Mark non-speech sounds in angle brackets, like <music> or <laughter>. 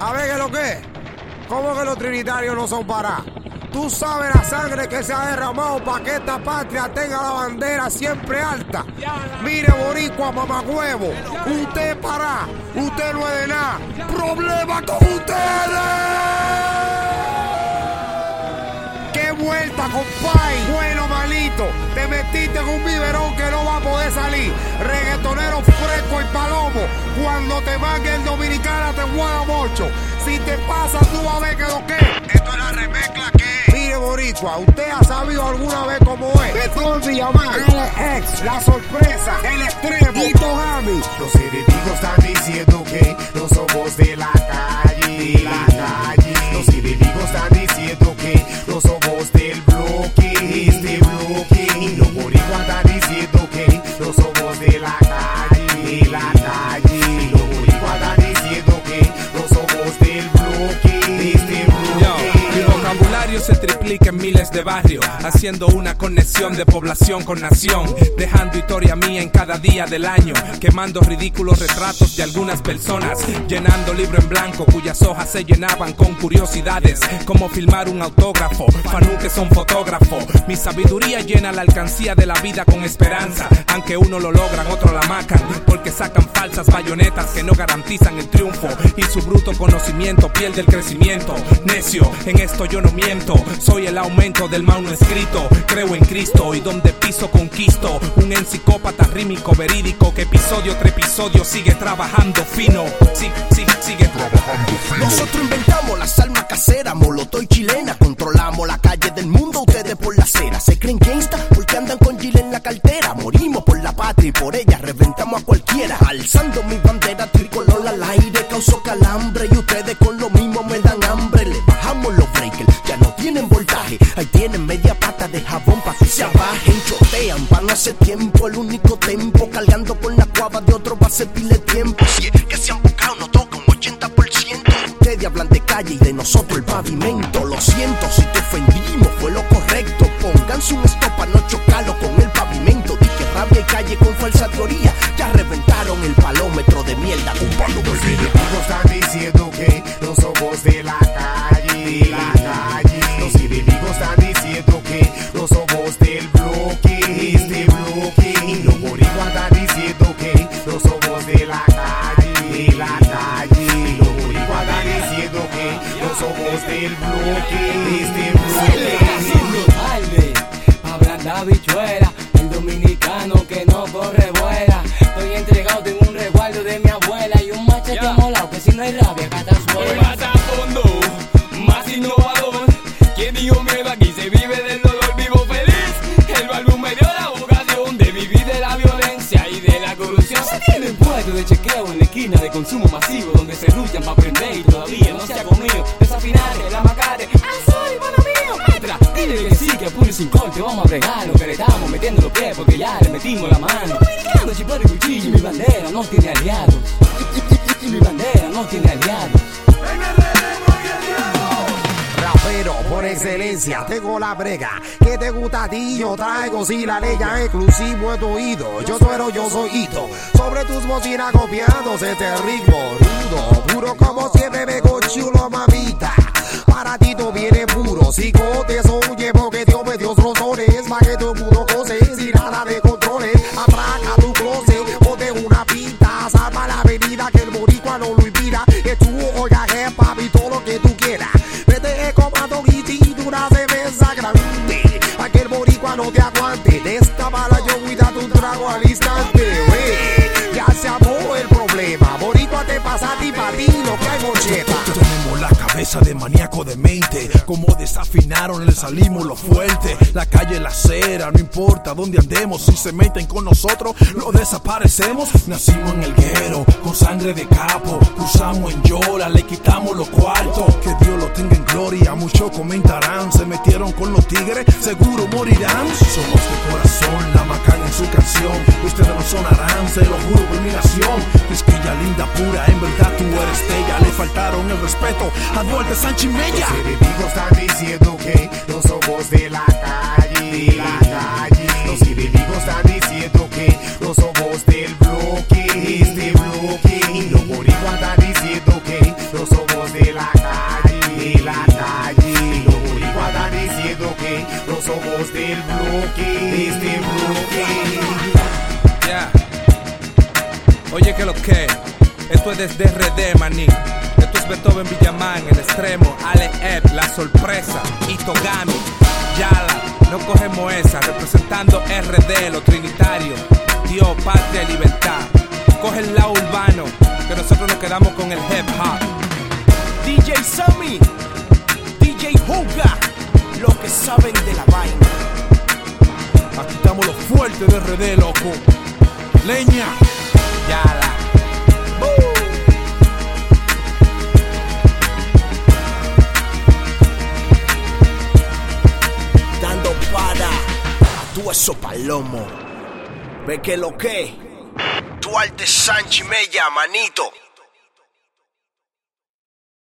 A ver, ¿qué lo que? ¿Cómo que los trinitarios no son para? Tú sabes la sangre que se ha derramado para que esta patria tenga la bandera siempre alta. Mire, boricua, mamagüevo, usted para, usted no es de nada. ¡Problema con ustedes! ¡Qué vuelta, compay! Bueno, malito, te metiste en un biberón que no va a poder salir. Reggaetonero fresco y palomo, cuando te mangue el dominicana te mueva mucho. Si te pasa, tú vas a ver que lo que. Esto es la remezcla que. Mire, Boricua, ¿usted ha sabido alguna vez cómo es? Betrón Villamar, Alex, La Sorpresa, El Extremo, Tito Gami. Los enemigos están diciendo que no somos de la se triplica en miles de barrios, haciendo una conexión de población con nación, dejando historia mía en cada día del año, quemando ridículos retratos de algunas personas, llenando libro en blanco cuyas hojas se llenaban con curiosidades, como filmar un autógrafo, fanú que son fotógrafos, mi sabiduría llena la alcancía de la vida con esperanza, aunque uno lo logran, otro la macan, porque sacan falsas bayonetas que no garantizan el triunfo, y su bruto conocimiento pierde el crecimiento, necio, en esto yo no miento, soy el aumento del mal no escrito, creo en Cristo y donde piso conquisto, un encicópata rímico verídico que episodio tras episodio sigue trabajando fino, sí, sí, sigue trabajando fino. Nosotros inventamos las almas caseras, molotov chilena. Controlamos la calle del mundo, ustedes por la acera. Se creen gangsta porque andan con Gil en la cartera. Morimos por la patria y por ella reventamos a cualquiera. Alzando mi bandera tricolor al aire, causó calambre. Y ustedes con tienen voltaje. Ahí tienen media pata de jabón para que se abajen. Chotean, van hace tiempo, el único tempo. Cargando por la cuava de otro va a ser pile tiempo. Si es que se han buscado, no toca un 80%. Ustedes hablan de calle y de nosotros el pavimento. Lo siento si te ofendimos, fue lo correcto. Pónganse un stop para no chocarlo con el pavimento. Di que rabia calle con falsa teoría. Ya este bloque. Y los boricuas están diciendo que no somos de la calle, de la calle. Y los boricuas están diciendo que no somos del bloque, este bloque. Tarde, hablando habichuela, el dominicano que no corre vuela. Estoy entregado, tengo un resguardo de mi abuela y un machete molado que si no hay rabia, catazuela. Más a fondo, más innovador. ¿Quién dijo miedo aquí? Se vive del de chequeo en la esquina de consumo masivo donde se luchan para aprender y todavía no se ha comido. Desafinare, la macare, ¡ah, soy bueno mío! Maestra, dile que sí, que puro sin corte vamos a bregar lo que estamos metiendo los pies porque ya le metimos la mano. Dominicano, chipero y cuchillo y mi bandera no tiene aliados. <laughs> Y mi bandera no tiene aliados. Rapero por excelencia, tengo la brega. que te gusta a ti? Yo traigo si la ley ya exclusivo es tu oído. Yo suero, yo soy hito. Sobre tus bocinas copiándose este ritmo rudo. Puro como siempre me dando un cabeza de maníaco de mente. Como desafinaron, le salimos lo fuerte. La calle, la acera, no importa dónde andemos. Si se meten con nosotros, lo desaparecemos. Nacimos en el guero, con sangre de capo. Cruzamos en Yola, le quitamos los cuartos. Que Dios lo tenga en gloria. Muchos comentarán, se metieron con los tigres, seguro morirán. Somos de corazón, la macana en su canción. Ustedes no sonarán, se lo juro por mi nación. Quisquilla linda, pura, en verdad tú eres bella faltaron el respeto a Duarte Sánchez Mella. Los enemigos están diciendo que no somos de la calle, de la calle. Los enemigos están diciendo que no somos del bloque, este bloque. Y los boricuas están diciendo que no somos de la calle, de la calle. Y los boricuas están diciendo que no somos del bloque, este bloque. Yeah. Oye, que lo que. Esto es desde RD, maní. Beethoven Villamán, el extremo, Ale Ed, la sorpresa, Itogami, Yala, no cogemos esa, representando RD, lo trinitario, Dios, patria y libertad. Coge el lado urbano, que nosotros nos quedamos con el hip hop. DJ Sammy, DJ Juga, lo que saben de la vaina. Aquí estamos los fuertes de RD, loco. Leña. Yala. A tu eso palomo. Ve que lo que, tu arte Sanchi Mella, manito.